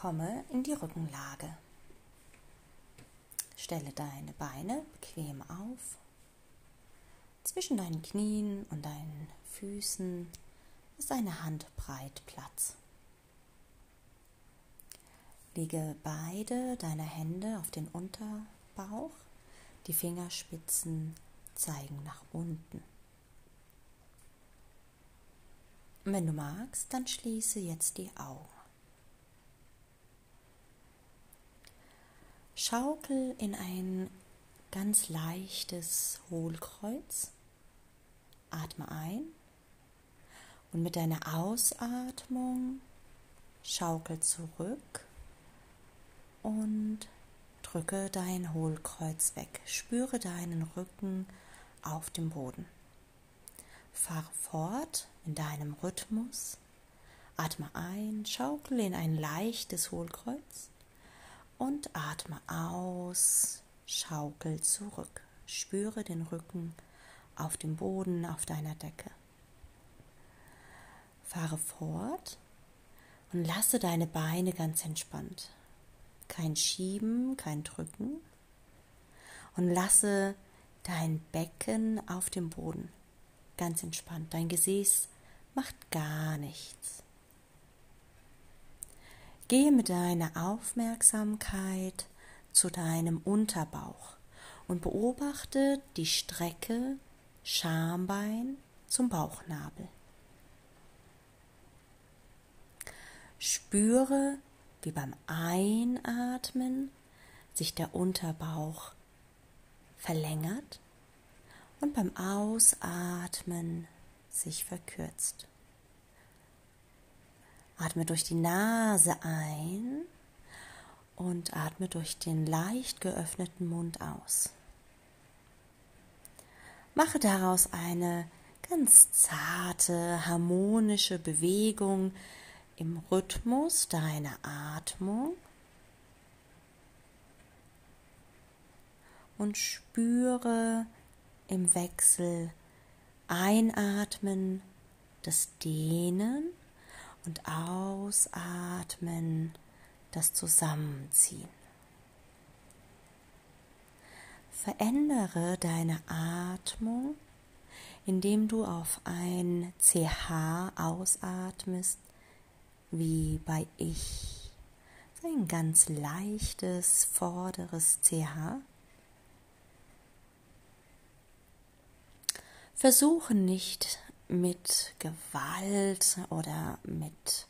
Komme in die Rückenlage. Stelle deine Beine bequem auf. Zwischen deinen Knien und deinen Füßen ist eine Handbreit Platz. Lege beide deine Hände auf den Unterbauch, die Fingerspitzen zeigen nach unten. Wenn du magst, dann schließe jetzt die Augen. Schaukel in ein ganz leichtes Hohlkreuz. Atme ein und mit deiner Ausatmung schaukel zurück und drücke dein Hohlkreuz weg. Spüre deinen Rücken auf dem Boden. Fahre fort in deinem Rhythmus. Atme ein, schaukel in ein leichtes Hohlkreuz und atme aus, schaukel zurück. Spüre den Rücken auf dem Boden, auf deiner Decke. Fahre fort und lasse deine Beine ganz entspannt. Kein Schieben, kein Drücken. Und lasse dein Becken auf dem Boden. Ganz entspannt. Dein Gesäß macht gar nichts. Gehe mit deiner Aufmerksamkeit zu deinem Unterbauch und beobachte die Strecke Schambein zum Bauchnabel. Spüre, wie beim Einatmen sich der Unterbauch verlängert und beim Ausatmen sich verkürzt. Atme durch die Nase ein und atme durch den leicht geöffneten Mund aus. Mache daraus eine ganz zarte, harmonische Bewegung im Rhythmus deiner Atmung und spüre im Wechsel Einatmen das Dehnen und ausatmen, das Zusammenziehen. Verändere deine Atmung, indem du auf ein CH ausatmest, wie bei Ich. Ein ganz leichtes vorderes CH. Versuche nicht mit Gewalt oder mit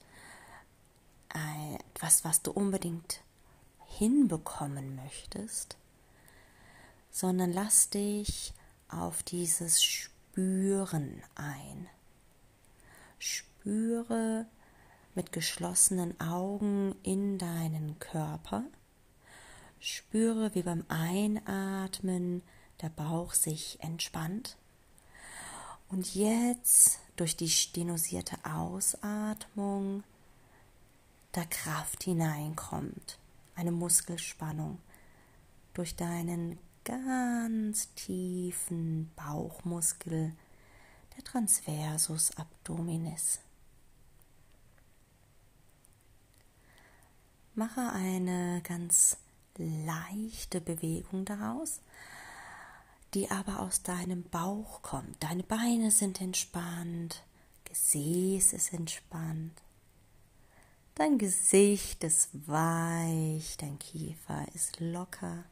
etwas, was du unbedingt hinbekommen möchtest, sondern lass dich auf dieses Spüren ein. Spüre mit geschlossenen Augen in deinen Körper. Spüre, wie beim Einatmen der Bauch sich entspannt und jetzt durch die stenosierte Ausatmung da Kraft hineinkommt, eine Muskelspannung durch deinen ganz tiefen Bauchmuskel, der Transversus Abdominis. Mache eine ganz leichte Bewegung daraus die aber aus deinem Bauch kommt. Deine Beine sind entspannt, Gesäß ist entspannt, dein Gesicht ist weich, dein Kiefer ist locker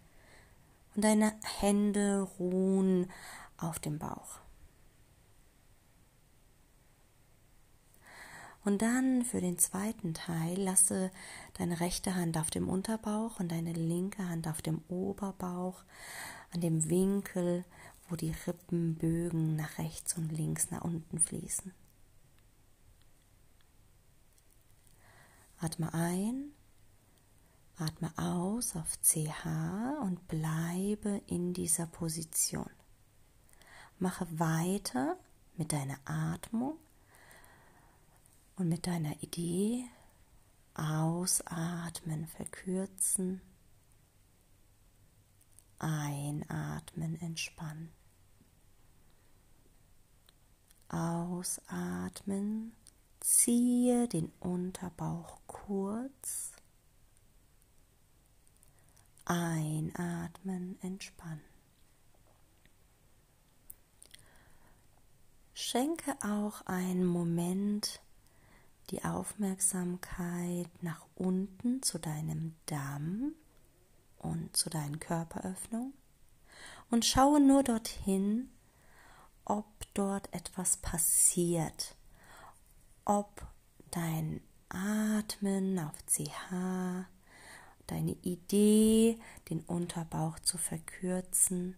und deine Hände ruhen auf dem Bauch. Und dann für den zweiten Teil lasse deine rechte Hand auf dem Unterbauch und deine linke Hand auf dem Oberbauch an dem Winkel, wo die Rippenbögen nach rechts und links nach unten fließen. Atme ein, atme aus auf CH und bleibe in dieser Position. Mache weiter mit deiner Atmung und mit deiner Idee ausatmen, verkürzen Einatmen entspannen. Ausatmen, ziehe den Unterbauch kurz Einatmen entspannen. Schenke auch einen Moment die Aufmerksamkeit nach unten zu deinem Damm und zu deinen Körperöffnungen und schaue nur dorthin, ob dort etwas passiert, ob dein Atmen auf CH, deine Idee, den Unterbauch zu verkürzen,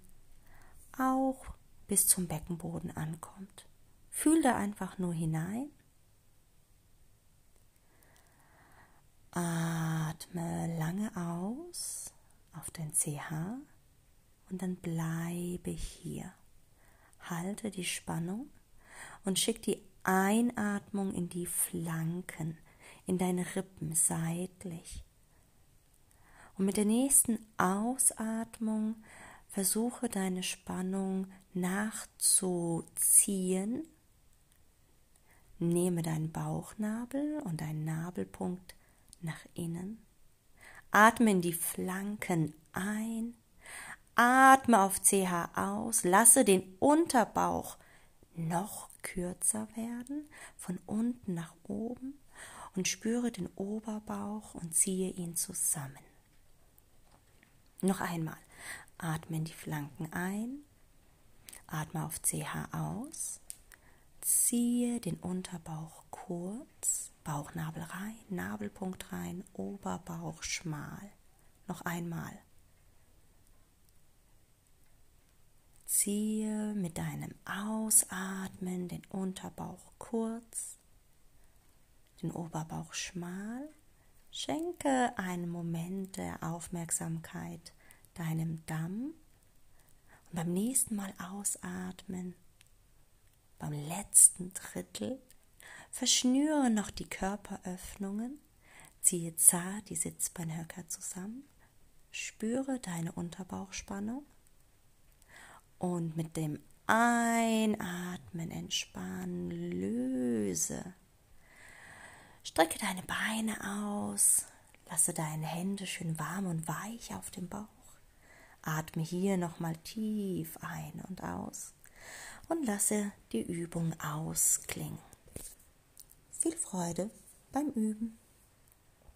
auch bis zum Beckenboden ankommt. Fühl da einfach nur hinein. Atme lange aus auf den CH und dann bleibe hier. Halte die Spannung und schick die Einatmung in die Flanken, in deine Rippen seitlich. Und mit der nächsten Ausatmung versuche deine Spannung nachzuziehen. Nehme deinen Bauchnabel und deinen Nabelpunkt nach innen. Atme in die Flanken ein. Atme auf CH aus. Lasse den Unterbauch noch kürzer werden, von unten nach oben und spüre den Oberbauch und ziehe ihn zusammen. Noch einmal. Atme in die Flanken ein. Atme auf CH aus. Ziehe den Unterbauch kurz, Bauchnabel rein, Nabelpunkt rein, Oberbauch schmal. Noch einmal. Ziehe mit deinem Ausatmen den Unterbauch kurz, den Oberbauch schmal. Schenke einen Moment der Aufmerksamkeit deinem Damm und beim nächsten Mal ausatmen, beim letzten Drittel, verschnüre noch die Körperöffnungen, ziehe zart die Sitzbeinhöcker zusammen, spüre deine Unterbauchspannung und mit dem Einatmen entspannen, löse. Strecke deine Beine aus, lasse deine Hände schön warm und weich auf dem Bauch. Atme hier nochmal tief ein und aus und lasse die Übung ausklingen. Viel Freude beim Üben.